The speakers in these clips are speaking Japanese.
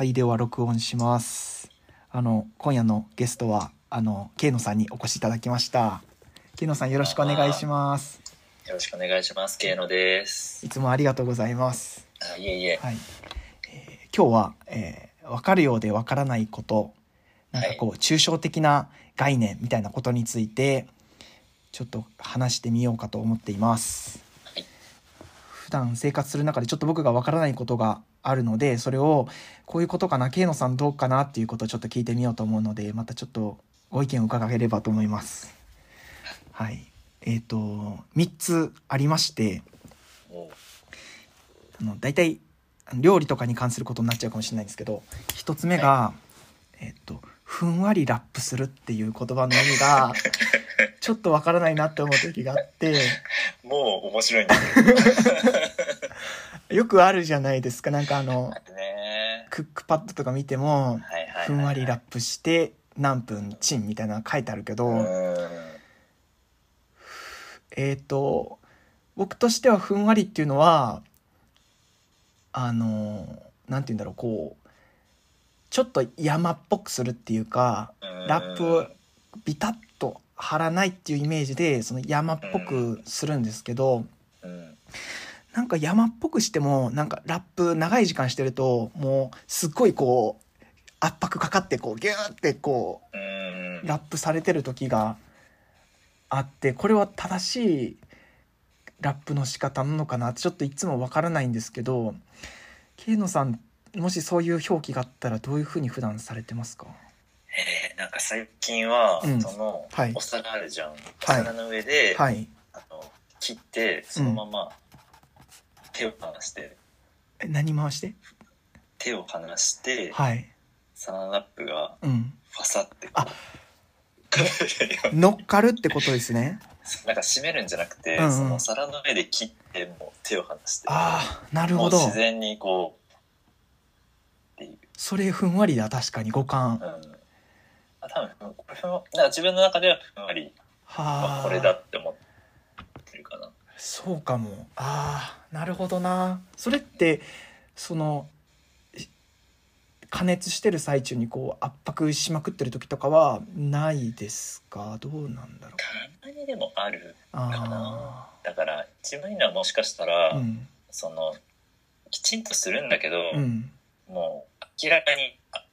はい、では録音します。あの、今夜のゲストは、あの、ケイノさんにお越しいただきました。ケイノさんよろしくお願いします。よろしくお願いします。ケイノです。いつもありがとうございます。あいえいえ。はい。えー今日は、えーわかるようでわからないこと、なんかこう、抽象的な概念みたいなことについて、ちょっと話してみようかと思っています。はい普段生活する中でちょっと僕がわからないことがあるので、それを、こういうことかな、ケイノさんどうかなっていうことをちょっと聞いてみようと思うので、またちょっとご意見を伺えればと思います。はい。えっ、と、3つありまして、もあの大体料理とかに関することになっちゃうかもしれないんですけど一つ目が、えっとふんわりラップするっていう言葉の意味が ちょっとわからないなって思う時があってう、もう面白いんだけど。よくあるじゃないですかなんかあのねクックパッドとか見ても。ふんわりラップして何分チンみたいなの書いてあるけど。えっ、と僕としてはふんわりっていうのはあのなんて言うんだろうこうちょっと山っぽくするっていうかラップをビタッと張らないっていうイメージでその山っぽくするんですけどうん。なんか山っぽくしてもなんかラップ長い時間してるともうすっごいこう圧迫かかってこうギューってこううん。ラップされてる時があってこれは正しいラップの仕方なのかなってちょっといつもわからないんですけどケイノさんもしそういう表記があったらどういうふうに普段されてますか？えーなんか最近は、うん。その、はい。お皿あるじゃん。おはい。皿の上で、はい。あの切って、そのまま手を離して、え何回して？手を離して、はい。サランラップがうん。ファサってこあう。乗っかるってことですね。なんか締めるんじゃなくて、うんうん。その皿の上で切ってもう手を離して。ああなるほど。もう自然にこうっていう、それふんわりだ確かに五感。うん、あ多分これふんわなんか自分の中ではふんわり、まはああ、これだって思ってそうかも。ああなるほどな。それってそのい加熱してる最中にこう圧迫しまくってる時とかはないですか？どうなんだろう。たまにでもあるかな。あだから一番いいのはもしかしたら、あうん。そのきちんとするんだけど、うん。もう明らかにあ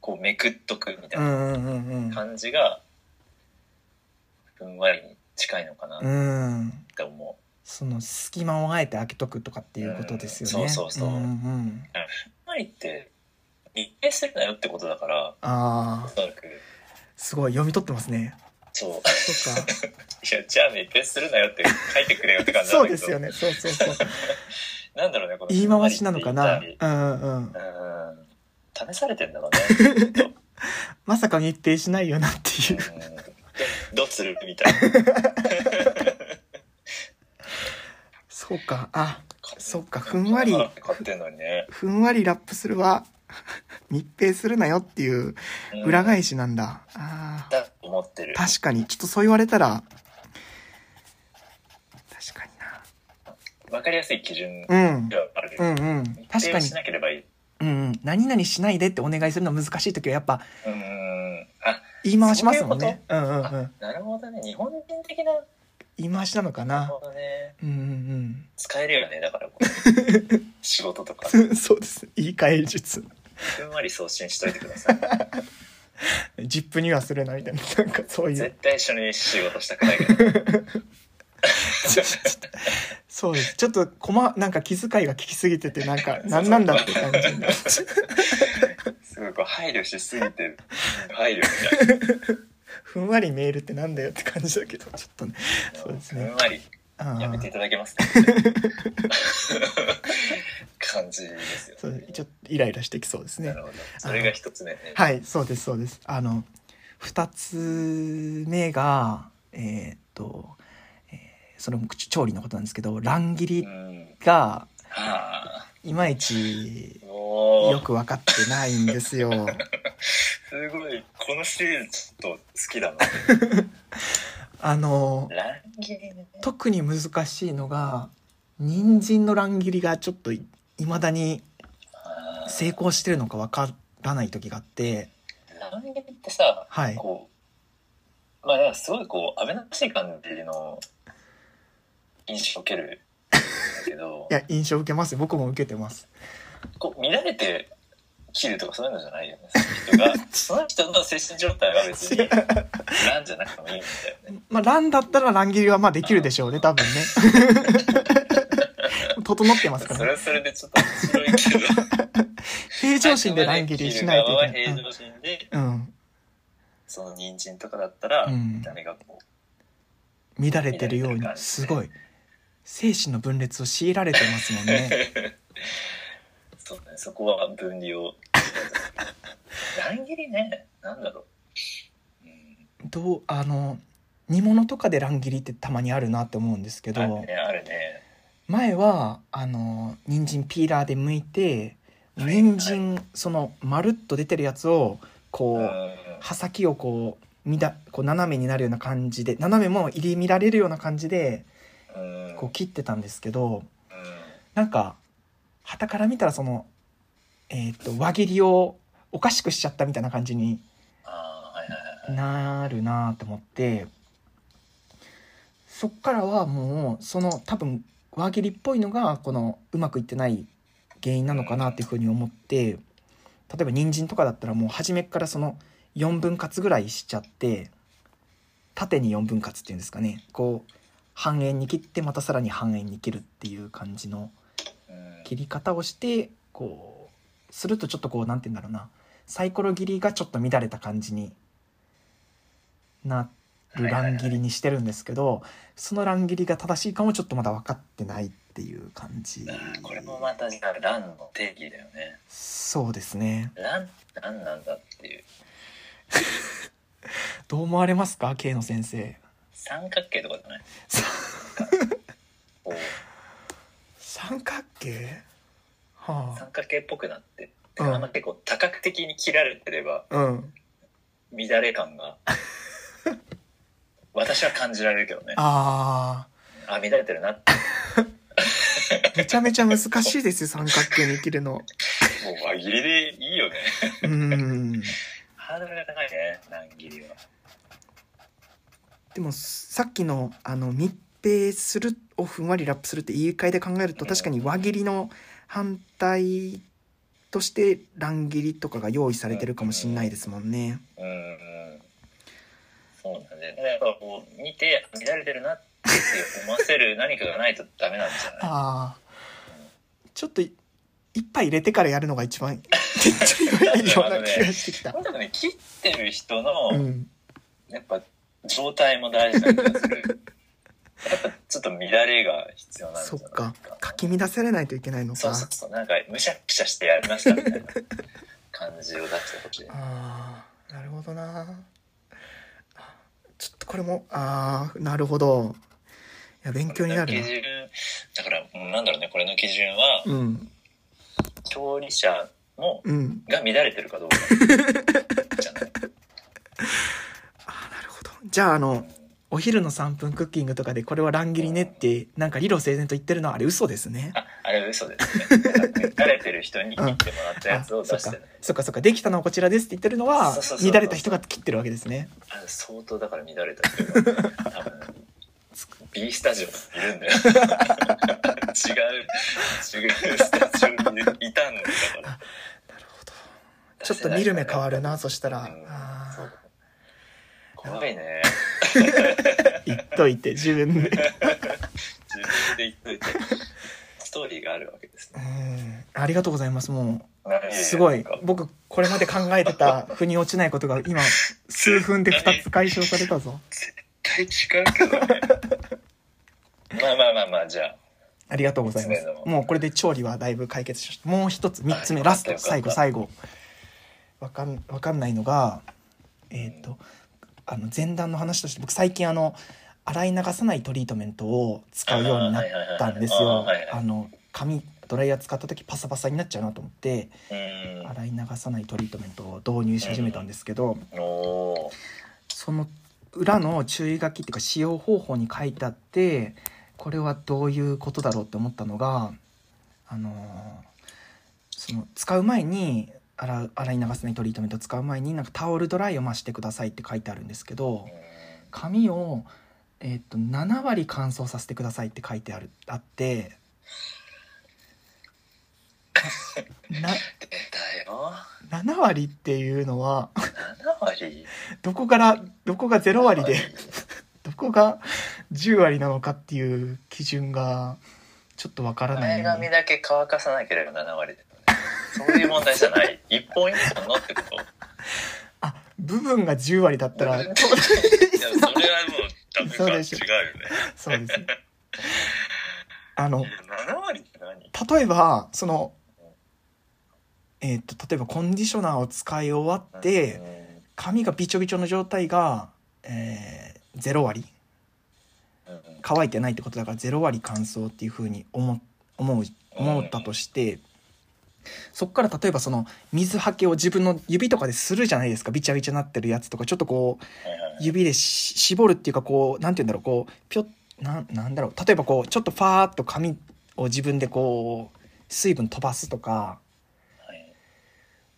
こうめくっとくみたいうな感じがふんわりに近いのかな。って思う。その隙間をあえて開けとくとかっていうことですよね。うん。そうそうそう。んうんふん。わりって密閉するなよってことだからああすごい読み取ってますね。そう。そっか。いやじゃあ密閉するなよって書いてくれよって感じなそうですよね。そうそうそう。なんだろうねこの言い回しなのかな？うんうん。うん。試されてんだろうね まさか密閉しないよなっていう。うんどうする？みたいな。そうか。あそっか。ふんわり。買ってんのにね。ふんわりラップするは密閉するなよっていううん。裏返しなんだ、あだと思ってる。ー確かに。ちょっとそう言われたら。確かにわかりやすい基準なうん。ではあるうんうん。密確かに。閉しなければいい。うんうん。何々しないでってお願いするの難しい時はやっぱうんあ言い回しますもんね。うんうんうあんなるほどね。日本人的なな言い回しなのかるなほどね。うんうん使えるよねだから 仕事とか。うんそうです。言い換え術。ふんわり送信しといてください。ジップにはするなみたいな。なんかそういう。絶対一緒に仕事したくないけど そうです。ちょっとこまなんか気遣いが効きすぎててなんか 何なんだって感じになっちゃうすごいこう配慮しすぎて 配慮みたいな。ふんわりメールってなんだよって感じだけどちょっとね。そうですね。ふんわり。あやめていーただけますか？感じですよそうちょっとイライラしてきそうですね。なるほど。それが一つ目。ねはいそうですそうです。あの二つ目がえーっと、えーその調理のことなんですけど乱切りうん。がはあ。いまいちよ。く分かってないんですよ。すごいこのシリーズちょっと好きだな。あの乱切りね。特に難しいのが人参の乱切りがちょっといまだに成功してるのかわからない時があって。ランゲリってさ、はい。こう、まあすごいこう、危なっかしい感じの印象を受けるけど。い、や印象受けますよ。僕も受けてますこう、乱れて切るとかそういうのじゃないよね。その人が、その人の精神状態は別に、ランじゃなくてもいいんだよね。まあ、ランだったら乱切りはまあできるでしょうね、多分ね。整ってますからね。それはそれでちょっと面白いけど。平常心で乱切りしないといけない。平常心で、うん。その人参とかだったら、うん見た目がこ乱れてるように、すごい。精神の分裂を強いられてますもんね。う、そうね、そこは分離を。乱切りね、なんだろう。うん、どう、あの、煮物とかで乱切りってたまにあるなって思うんですけど、あるね、あるね。前は、あの、人参ピーラーで剥いて、はい人参、その、まるっと出てるやつを、こう、うん。刃先をこうみだこう斜めになるような感じで斜めも入り乱れるような感じでうん。こう切ってたんですけどうん。なんか旗から見たらそのえっ、と輪切りをおかしくしちゃったみたいな感じになるなと思ってそっからはもうその多分輪切りっぽいのがこのうまくいってない原因なのかなっていうふうに思って例えば人参とかだったらもう初めっからその4分割ぐらいしちゃって縦に4分割っていうんですかね。こう半円に切ってまたさらに半円に切るっていう感じのうん切り方をしてこうするとちょっとこうなんて言うんだろうな。サイコロ切りがちょっと乱れた感じになる乱切りにしてるんですけどその乱切りが正しいかもちょっとまだ分かってないっていう感じ。これもまたじゃあランの定義だよね。そうですね。ランランなんだっていう。どう思われますか？K の先生。三角形とかじゃない？三角形？は三角形っぽくなっててうん。あんま結構多角的に切られてればあうん。乱れ感が 私は感じられるけどね。ああ乱れてるなって。ーめちゃめちゃ難しいですよ三角形に切るの。もう輪切りでいいよね。うん。ハードルが高いね乱切りは。でもさっきのあの密閉するをふんわりラップするって言い換えで考えると確かに輪切りの反対として乱切りとかが用意されてるかもしれないですもんね。うんうん。そうなんだよね。やっぱこう見て乱れてるなって思わせる何かがないとダメなんじゃない？ああちょっとい一杯入れてからやるのが一番手っ取り早いような気がしてきた。ね切ってる人の、うん、やっぱ状態も大事な気がするやっぱちょっと乱れが必要なんじゃないそっか。かき乱されないといけないのか。そうそうそう。なんかむしゃくしゃしてやりましたみたいな感じを出してほしい。ああなるほどな。あちょっとこれもああなるほど。いや勉強になるな。基準だからうんなんだろうねこれの基準はうん。調理者もうん。が乱れてるかどうかじゃない、ああなるほど。じゃああのお昼の3分クッキングとかでこれは乱切りねってなんか理路整然と言ってるのはあれ嘘ですね。ああれ嘘ですね。慣れてる人に切ってもらったやあつを出してるそっかそっか。できたのはこちらですって言ってるのは乱れた人が切ってるわけですね。あれ相当だから乱れた人が多分 B スタジオにいるんだよ。違う違うスタジオにいたんだから。なるほど。ちょっと見る目変わるなそしたら。うん。あそう怖いね。ー 言っといて自分で。自分で言っといて。ストーリーがあるわけですうねんありがとうございますもう。すごい。僕これまで考えてた腑に落ちないことが今 数分で2つ解消されたぞ。絶対違うけどね。まあまあまあまあじゃあ。ありがとうございます。もうこれで調理はだいぶ解決しました。もう一つ三つ目あラスト最後最後。わかんわかんないのがえっ、とあの前段の話として僕最近あの洗い流さないトリートメントを使うようになったんですよ。あの髪ドライヤー使った時パサパサになっちゃうなと思ってうん。洗い流さないトリートメントを導入し始めたんですけどその裏の注意書きっていうか使用方法に書いてあってこれはどういうことだろうって思ったのがあのーその使う前に洗い流せないトリートメント使う前になんかタオルドライを増してくださいって書いてあるんですけど髪を、えっと7割乾燥させてくださいって書いてあるあってな出たよ。7割っていうのは7割？どこからどこが0割でどこが10割なのかっていう基準がちょっとわからない前髪だけ乾かさなければ7割だよね。そういう問題じゃない。一本一本のってこと。あ部分が10割だったら。いや、それはもうダメか。違うよね。そうです。ねあのいや7割って何？例えばそのえっと例えばコンディショナーを使い終わってうん。髪がびちょびちょの状態が、えー、0割。乾いてないってことだから0割乾燥っていうふうに思思う思ったとしてそっから例えばその水はけを自分の指とかでするじゃないですか。びちゃびちゃなってるやつとか。ちょっとこう指でし絞るっていうかこうなんて言うんだろうこうぴょなんなんだろう。例えばこうちょっとファーっと髪を自分でこう水分飛ばすとか。はい。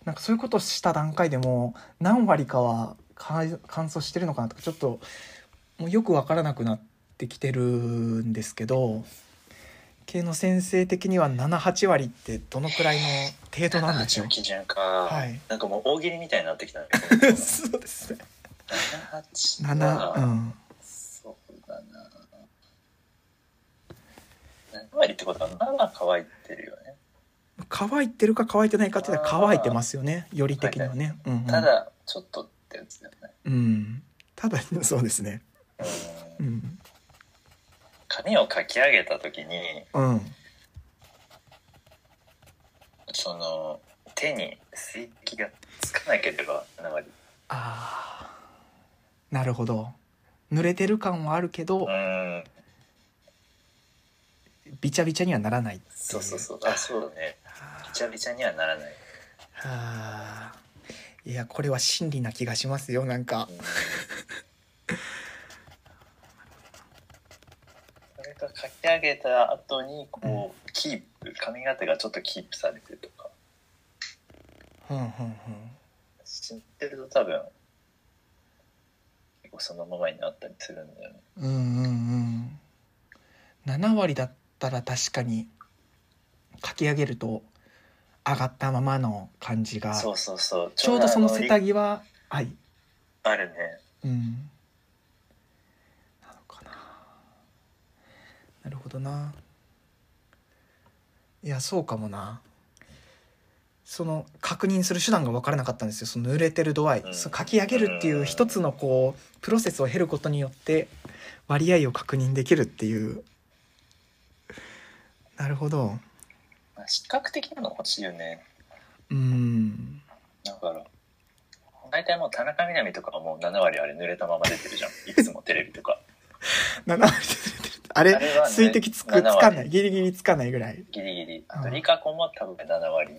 なんかそういうことをした段階でも何割かは乾乾燥してるのかなとかちょっともうよく分からなくなってきてるんですけど系の先生的には78割ってどのくらいの程度なんでしょう？の基準か、はい。なんかもう大喜利みたいになってきたねそうですね78 7はうん。そうだな。7割ってことは7乾いてるよね。乾いてるか乾いてないかって言ったら乾いてますよね。より的にはね、うんうん、ただちょっとってやつだよね。うん。ただそうですね。うん。うん髪をかき上げた時にうん。その手に水滴がつかなければ7割ああなるほど。濡れてる感はあるけどうん。びちゃびちゃにはならないそうそうそう。あそうだね。びちゃびちゃにはならない。はあいやこれは真理な気がしますよなんか。うんそれが書き上げた後にこうキープ髪型がちょっとキープされてるとか。ふんふんふん。知ってると多分結構そのままになったりするんだよね。うんうんうん。7割だったら確かに書き上げると上がったままの感じが。そうそうそうちょうどその瀬田着際はいあるねうんなのかななるほどな。いやそうかもな。その確認する手段が分からなかったんですよ。その濡れてる度合い、うん。書き上げるっていう一つのこうプロセスを経ることによって割合を確認できるっていう。なるほど。まあ視覚的なの欲しいよね。うん。だから大体もう田中みな実とかはもう7割あれ濡れたまま出てるじゃん。いつもテレビとか。7割あれあれはね水滴つくつ7割かない。ギリギリつかないぐらい。ギリギリ。あうん。とリカコも多分7割。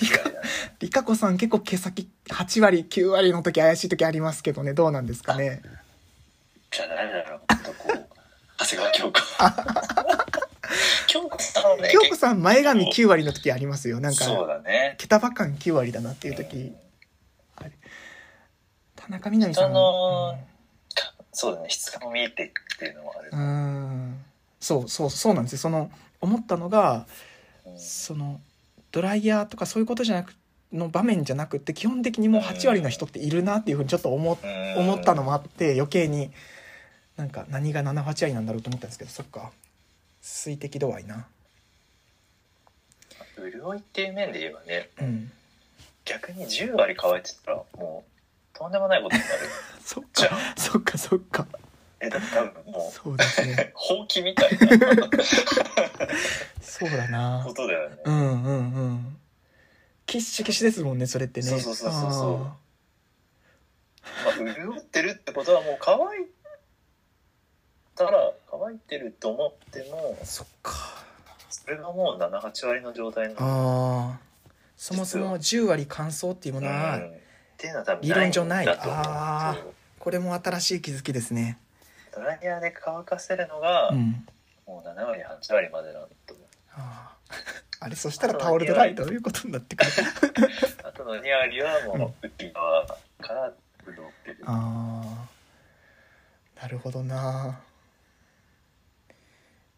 リカリカ子さん結構毛先8割9割の時怪しい時ありますけどね。どうなんですかね。じゃあ誰だろうほんとこう長谷川京子。京子さんはね京子さん前髪9割の時ありますよ。なんそうかだね。毛束感9割だなっていう時あれ。田中みな実さ人んのかそうだね質感も見えてっていうのもある。うん。うん。そうそうそうなんですよ。その思ったのがうん。そのドライヤーとかそういうことじゃなくの場面じゃなくて基本的にもう8割の人っているなっていうふうにちょっと思思ったのもあって余計になんか何が78割なんだろうと思ったんですけどそっか。水滴度合いな。潤いっていう面で言えばねうん。逆に10割乾いてたらもうとんでもないことになるそっか。そっか。そっかえだって多分もそうですね。う ほうきみたいな。そうだな。ことだよね。うんうんうん。キッシュキシですもんねそれってね。そうそうそうそうそう。あまあ、潤ってるってことはもう乾いたら乾いてると思ってもーそっか。それがもう78割の状態なの。ああそもそも10割乾燥っていうものは、うんっていうのは多分理論上ない。あー。そう。これも新しい気づきですね。ドライヤーで乾かせるのが、うん。もう7割8割までなんだとあー。あれそしたらタオルドライどういうことになってくる？あとの2割はもう内側から潤ってる。ああなるほどな。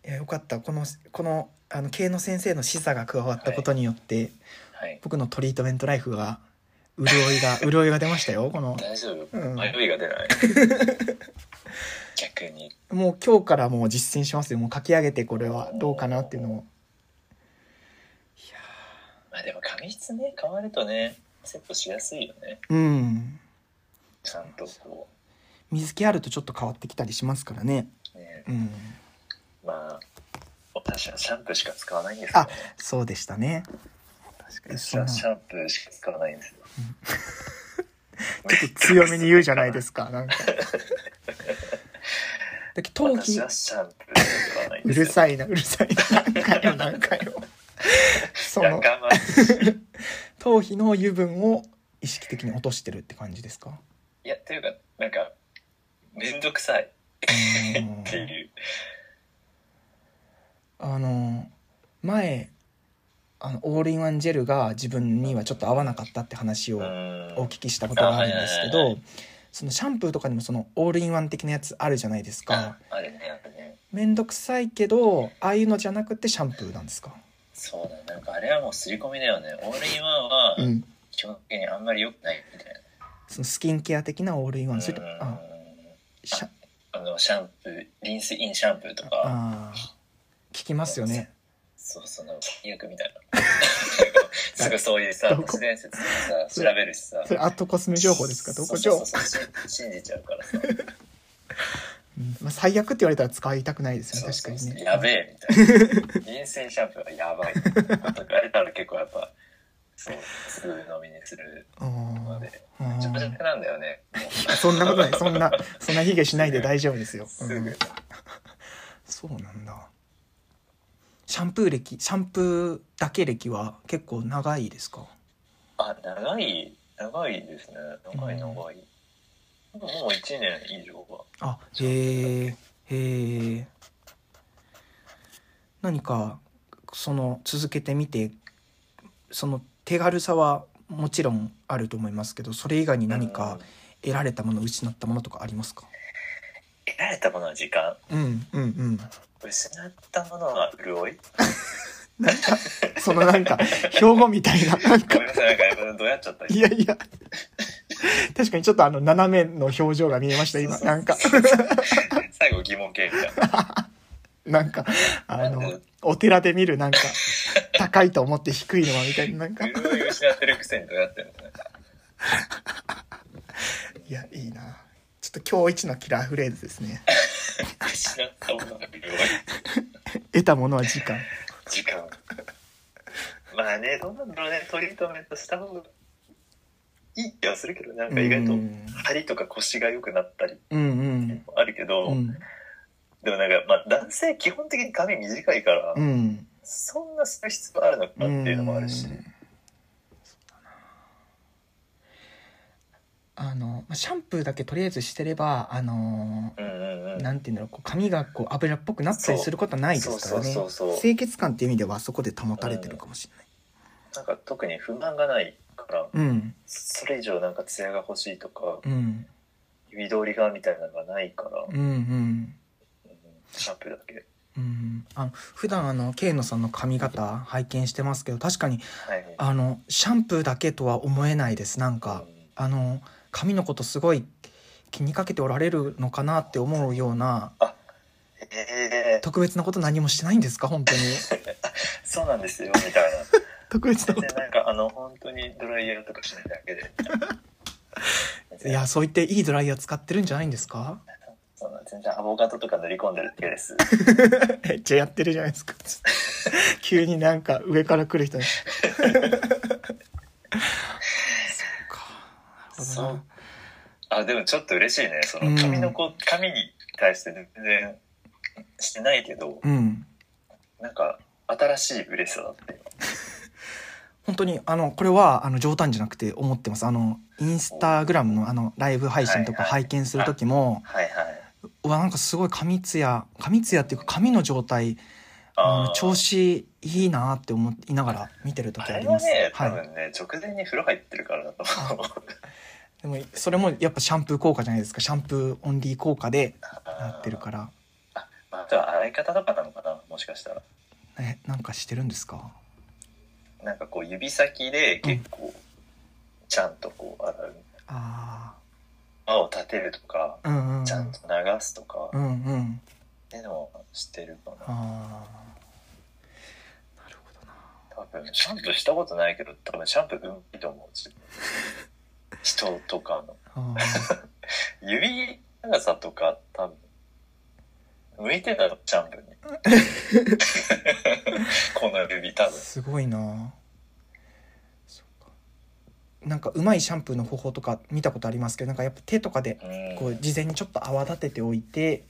いやよかった。このこのあの経の先生の示唆が加わったことによって、はい。僕のトリートメントライフが潤いが潤いが出ましたよこの。大丈夫、うん。迷いが出ない。逆に。もう今日からもう実践しますよ。もう書き上げてこれは。どうかなっていうのを。まあでも髪質ね、変わるとね、セットしやすいよね。うん。ちゃんとこ水気あるとちょっと変わってきたりしますからね。う。ね、うん。まあ、私はシャンプーしか使わないんですよ、ね。そうでしたね確かに。シャンプーしか使わないんですよ。っと強めに言うじゃないですかなんか。うるさいなうるさいな何回も何回もその。頭皮 の油分を意識的に落としてるって感じですか？いや、というか、なんか、めんどくさい。うん。っていう。あの前あのオールインワンジェルが自分にはちょっと合わなかったって話をうん。お聞きしたことがあるんですけどそのシャンプーとかにもそのオールインワン的なやつあるじゃないですか。あれね、ね。めんどくさいけどああいうのじゃなくてシャンプーなんですか？そうだ、なんかあれはもう刷り込みだよね。オールインワンはう、ん。基本的にあんまり良くないみたいな。そのスキンケア的なオールインワン。それとうん。あシャあの、シャンプー、リンスインシャンプーとか、聞きますよねそうそう、なんか最悪みたいな。すぐそういうさ、都市伝説でさ、調べるしさ。それアットコスメ情報ですか？どこ？情報信じちゃうからさ。うんまあ、最悪って言われたら使いたくないですよね確かにねやべえみたいな。リンスインシャンプーはやばい。とかあれたら結構やっぱ、そう、すぐ飲みにするあので、ージャジャクなんだよね。そんなことないそんなそんな卑下しないで大丈夫ですよ、すぐうん。そうなんだシャンプー歴シャンプーだけ歴は結構長いですか？あ、長い、長いですね。長い長い。もう1年以上は。あへえへえ何かその続けてみてその手軽さはもちろんあると思いますけどそれ以外に何か得られたもの失ったものとかありますか？得られたものは時間。うんうんうん失ったものは潤い？なんかそのなんか標語みたいななんか。ごめんなさい、なんかどうやっちゃったいやいや。確かにちょっとあの斜めの表情が見えました今。なんか。最後疑問形みたいな。なんかあのお寺で見るなんか高いと思って低いのはみたいななんか。潤い失ってるくせにどうやってるんですかいやいいな。ちょっと今日一のキラーフレーズですね失ったものは潤い。得たものは時間時間。まあね、どうなんだろうね、トリートメントした方がいい気はするけど、なんか意外とうん張りとか腰が良くなったりうんうんあるけど、うんでもなんか、まあ男性基本的に髪短いから、うんそんなする必要あるのかっていうのもあるし。あのまあシャンプーだけとりあえずしてればあのうんうんうん。なんていうんだろうこう髪がこう油っぽくなったりすることはないですからね。清潔感っていう意味ではそこで保たれてるかもしれない。なんか特に不満がないから、うん。それ以上なんか艶が欲しいとか、うん。指通りがみたいなのがないから、うんうん。うん。シャンプーだけ。うん。あの普段あの慶野さんの髪型拝見してますけど確かにはい。あのシャンプーだけとは思えないです。なんかうん。あの髪のことすごい気にかけておられるのかなって思うようなええ特別なこと何もしてないんですか？本当に。そうなんですよ、みたいな。特別なこで、なんかあの、本当にドライヤーとかしないだけで。と いやそう言っていいドライヤー使ってるんじゃないんですか？そんな全然アボカドとか塗り込んでるだけです。めっちゃやってるじゃないですか。急になんか上から来る人にそうかなるほどそうな。あ、でもちょっと嬉しいね。そうんの髪の子、髪に対して全然してないけど、うんなんか新しい嬉しさだって。本当にあのこれはあの冗談じゃなくて思ってますあのインスタグラムのあのライブ配信とかはいはい拝見する時も、はいはい。うわなんかすごい髪ツヤ髪ツヤっていうか髪の状態あー調子いいなって思いながら見てる時あります。はね、多はい。分ね、直前に風呂入ってるからだと思う。でもそれもやっぱシャンプー効果じゃないですか。シャンプーオンリー効果でなってるから。ああとは洗い方とかなのかな？もしかしたら。え、なんかしてるんですか？なんかこう指先で結構ちゃんとこう洗う。あ泡を立てるとか、あ。うんうん。ちゃんと流すとかう、んうん。っていうのをしてるかな。ああ。なるほどな。多分シャンプーしたことないけど、多分シャンプーうんいいと思う。人とかの。あ 指長さとか多分、向いてたの、シャンプーに。この指多ー分。すごいな。なんかうまいシャンプーの方法とか見たことありますけどなんかやっぱ手とかでうんこう事前にちょっと泡立てておいて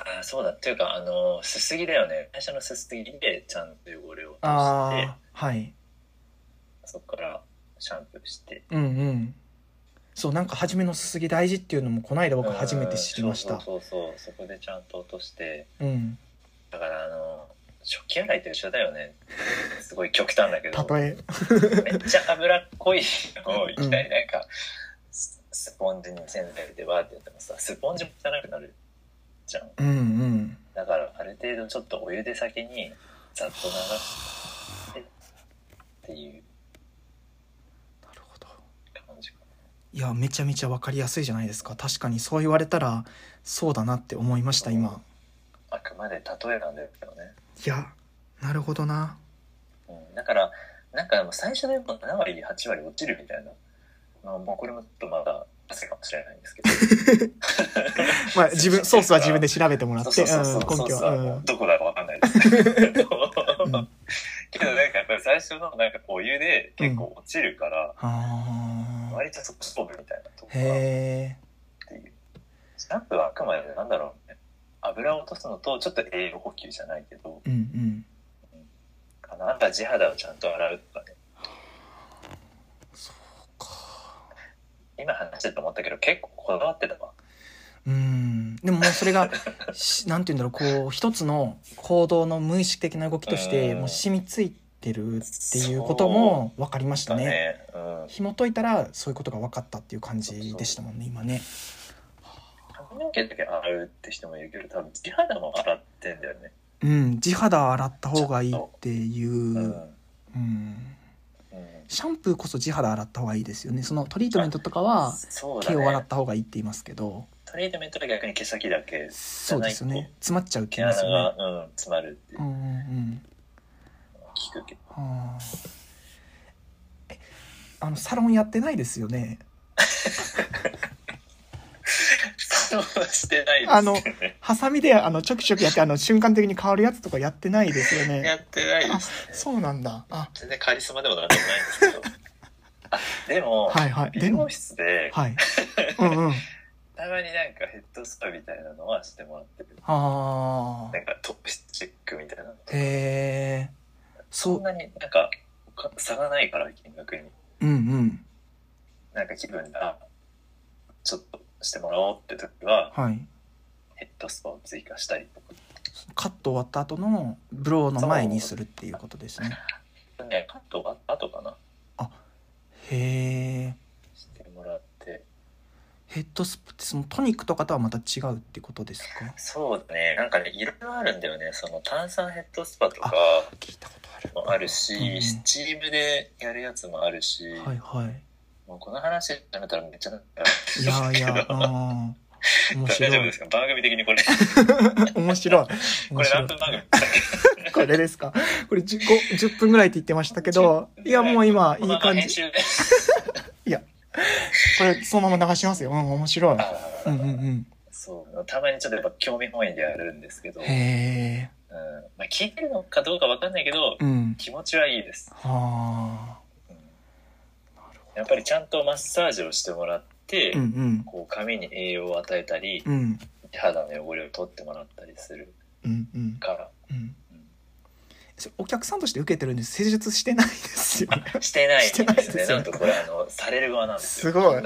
ああ、そうだ。っていうか、あの、すすぎだよね。最初のすすぎでちゃんと汚れを落として、はいそこからシャンプーして。うんうんそうなんか初めのすすぎ大事っていうのもこの間僕初めて知りましたうんそうそうそこでちゃんと落として。うんだから、あの、食器洗いと一緒だよね。すごい極端だけど。例えめっちゃ脂っこいのをいきなりなんか、ススポンジに洗剤でバーってやってもさ、スポンジも汚くなるじゃん。うんうんだから、ある程度ちょっとお湯で先にざっと流してっていうなるほど感じかいやめちゃめちゃ分かりやすいじゃないですか確かにそう言われたらそうだなって思いました今な。あくまで例えなんだけどね。いやなるほどなうん、だから、なんか最初でも7割、8割落ちるみたいな。まあ、もうこれもちょっとまだ汗かもしれないんですけど。まあ自分ソースは自分で調べてもらって根拠はどこだかわかんないですけど。う んけどなんかやっぱり最初のなんかお湯で結構落ちるから、あ割とそこ勝負みたいなとこへえていう。シャンプーはあくまでなんだろうね。油を落とすのとちょっと栄養補給じゃないけど、うんうんかな。あとは地肌をちゃんと洗うとかね。そうか今話してて思ったけど結構こだわってたわ。うん。でももうそれがしなんて言うんだろうこう一つの行動の無意識的な動きとしてうん。もう染みついてるっていうことも分かりましたね。だね。うん。紐解いたらそういうことが分かったっていう感じでしたもんね今ね。髪の毛だけ洗うって人もいるけど、多分地肌も洗ってんだよね。うん。地肌洗った方がいいっていう、うん。うん、うん。シャンプーこそ地肌洗った方がいいですよね。そのトリートメントとかは毛を洗っね。た方がいいって言いますけどトリートメントは逆に毛先だけそうですよね。詰まっちゃう毛穴よね。が、うん、詰まるっていう。うんうんうん。聞くけど。はあえあのサロンやってないですよね？してないですあのね。ハサミであのちょくちょくやってあの瞬間的に変わるやつとかやってないですよね？やってないですね。そうなんだ。あ。全然カリスマでもなんでもないんですけど。あ、でも、はいはい。で美容も室で、はい。うんうんたまになんかヘッドスパみたいなのはしてもらってる。あ。なんかトップチェックみたいなのへえ。そんなになんかか差がないから金額に。うんうん。なんか気分がちょっとしてもらおうって時ははい。ヘッドスパを追加したりとか。カット終わった後のブローの前にするっていうことですね。ね、カットが後かなへえしてもらって。ヘッドスプってそのトニックとかとはまた違うってことですか？そうだね。なんかね、いろいろあるんだよね。その炭酸ヘッドスパとか聞いたことある。もあるし、うんスチームでやるやつもあるし、はいはい。もうこの話やめたらめっちゃなんか、いやいや、あー面大丈白い。夫で。すか？番組的にこれ、面白い。こ面白いれ何分番組？これですか？これ 10, 10分ぐらいって言ってましたけど、けいやもう今いい感じ。これそのまま流しますよ。うん、面白い。うんうんうん。そう。たまにちょっとやっぱ興味本位でやるんですけど、うんへえ。まあ、聞いてるのかどうかわかんないけど、うん。気持ちはいいです。はうんあ。なるほやっぱりちゃんとマッサージをしてもらって、ど。うんうん。こう髪に栄養を与えたり、うん。肌の汚れを取ってもらったりするうんうん。から、うん。お客さんとして受けてるんで施術してないですよね。してないしてないですね。よねなんとこれあのされる側なんですよ。すごい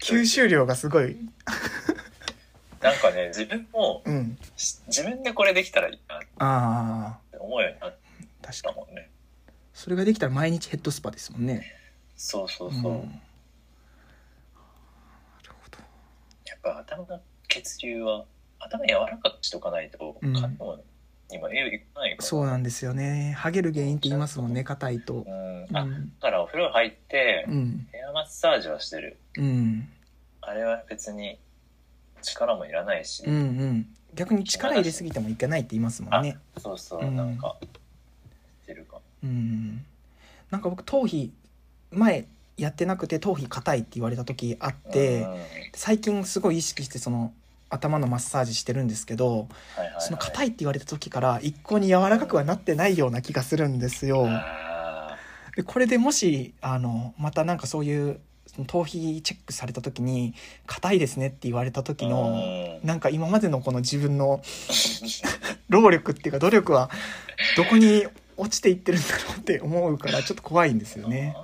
吸収量がすごい。なんかね、自分も、うん。し自分でこれできたらいいなってあ思うようになっ。たもんね。それができたら毎日ヘッドスパですもんね。そうそうそう。んなるほど。やっぱ頭の血流は、頭柔らかくしとかないと、うん髪もにも栄養いかないから。そうなんですよね。ハゲる原因って言いますもんね、硬いとう。ん。あ、だうん。からお風呂入ってう、ん。ヘアマッサージはしてる。うん。あれは別に力もいらないし、うんうん。逆に力入れすぎてもいけないって言いますもんね。そうそう、うんなんか、してるか。うん。なんか僕、頭皮、前やってなくて頭皮硬いって言われた時あって、うんはい最近すごい意識してその頭のマッサージしてるんですけど、はいはい、その硬いって言われた時から一向に柔らかくはなってないような気がするんですよ。あでこれでもしあのまたなんかそういうその頭皮チェックされた時に「硬いですね」って言われた時ーのうんなんか今までのこの自分の 労力っていうか努力はどこに落ちていってるんだろうって思うからちょっと怖いんですよね。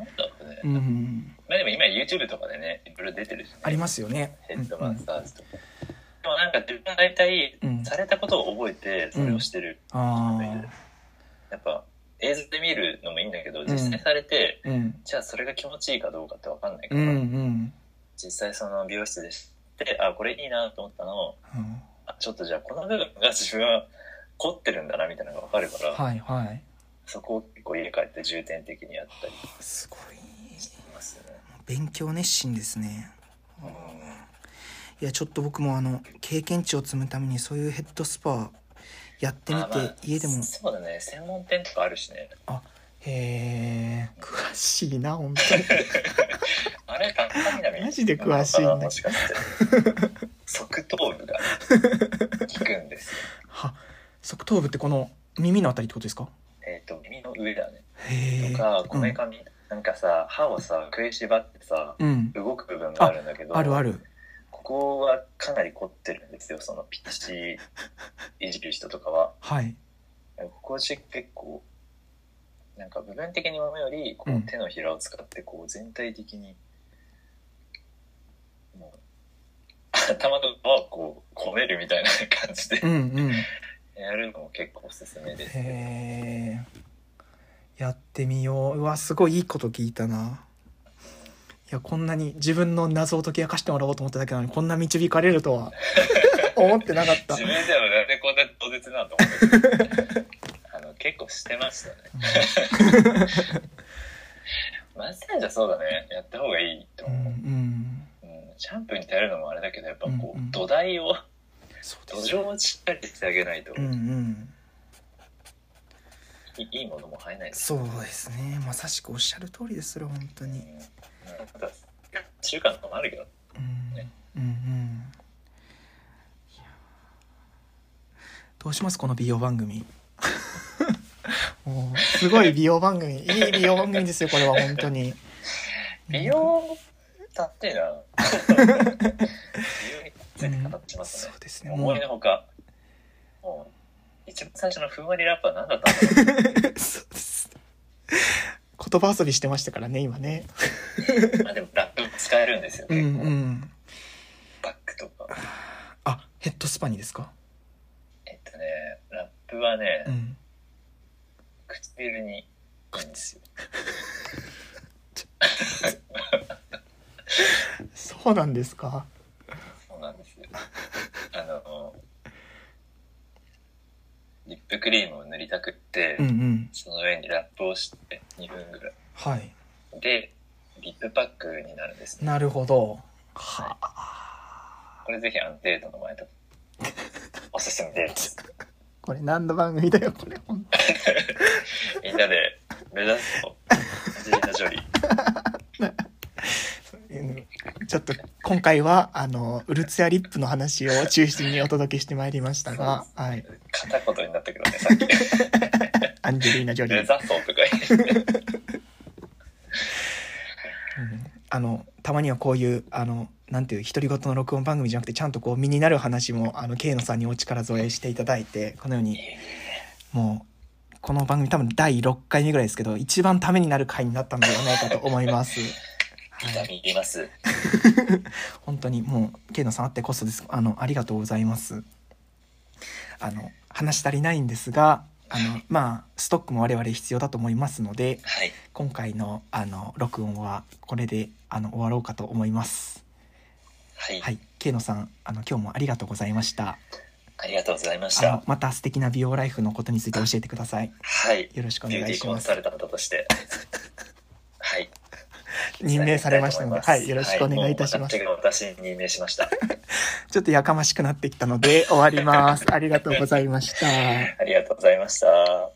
うん、まあでも今 YouTube とかでね、いろいろ出てるし、ね、ありますよね。ヘッドマッサージとか。でもなんか自分が大体うんされたことを覚えてそれをしてる。あやっぱ映像で見るのもいいんだけど、ん実際されて、あ、うん、じゃあそれが気持ちいいかどうかってわかんないかうん、ら、うん、実際その美容室で知って、あ、これいいなと思ったのを、うん、あちょっとじゃあこの部分が自分は凝ってるんだなみたいなのがわかるから、はいはい。そこを結構家帰って重点的にやったりすごい。しますね。勉強熱心ですね。うんいやちょっと僕もあの経験値を積むためにそういうヘッドスパやってみて、あまあ家でも。そうだね。専門店とかあるしね。へえ詳しいな本当に。あれ高見南マジで詳しいねもしかして側頭部が。効くんですよ。は側頭部ってこの耳のあたりってことですか？えっ、と耳の上だね。へえとかこめかみ、なんかさ歯をさ食いしばってさうん、うん、動く部分があるんだけど。あるあるここはかなり凝ってるんですよそのピッチ いじる人とかは。はい。ここ結構なんか部分的に揉むよりこううん手のひらを使ってこう全体的にもう 頭の皮をこう込めるみたいな感じでうんうん。やるのも結構おすすめです、へえやってみよう。うわすごいいいこと聞いたな。いやこんなに自分の謎を解き明かしてもらおうと思っただけなのにこんな導かれるとは 思ってなかった。自分でもなんでこんな当絶なんと思って あの結構してましたね。マッサージはそうだね。やった方がいいとう。んう思う、ん。うん。シャンプーに頼るのもあれだけどやっぱこう、うんうん。土台を土壌をしっかりしてあげないと、うんうん。いいいものも入らないですそうですね。まさしくおっしゃる通りですそれ本当に。うんなんか習慣とかもあるけど。うん。ね。うんうん。どうしますこの美容番組。もうすごい美容番組。いい美容番組ですよこれは本当に。美容だってな。美容について語ってますね。そう、ですね。も思ういのほか。もう一番最初のふんわりラップは何だったんだ。ろ うそうです言葉遊びしてましたからね今ね。まあでもラップ使えるんですよ、うんうん。バックとか。あヘッドスパにですか？えっとねラップはね、うん。唇にいいんですよ。そうなんですかそうなんですよあのリップクリームを塗りたくって、うんうん。その上にラップをして2分ぐらい。はい。でリップパックになるんですね。なるほど。はあ。これぜひ安定度の前と おすすめです。これ何の番組だよこれ。みんなで目指すとアンジェリーナ・ジョリーうんちょっと今回はあのウルツヤリップの話を中心にお届けしてまいりましたが、はい、片言になったけどねさっき。アンジェリーナ・ジョリ目ー指そうとかうん。あのたまにはこういうあのなんていう独り言の録音番組じゃなくてちゃんとこう身になる話もあの慶野さんにお力添えしていただいてこのようにもうこの番組多分第6回目ぐらいですけど一番ためになる回になったのではないかと思います。痛みます。本当にもう、ケイノさんあってこそです。あの、ありがとうございます。あの、話足りないんですが、あの、まあ、ストックも我々必要だと思いますので、はい。今回の、あの、録音はこれで、あの、終わろうかと思います。はい。はい。ケイノさん、あの、今日もありがとうございました。ありがとうございました。、また素敵な美容ライフのことについて教えてください。はい。よろしくお願いします。はい。任命されましたので、はい、よろしくお願いいたします。はい、私に任命しました。ちょっとやかましくなってきたので終わります。ありがとうございました。ありがとうございました。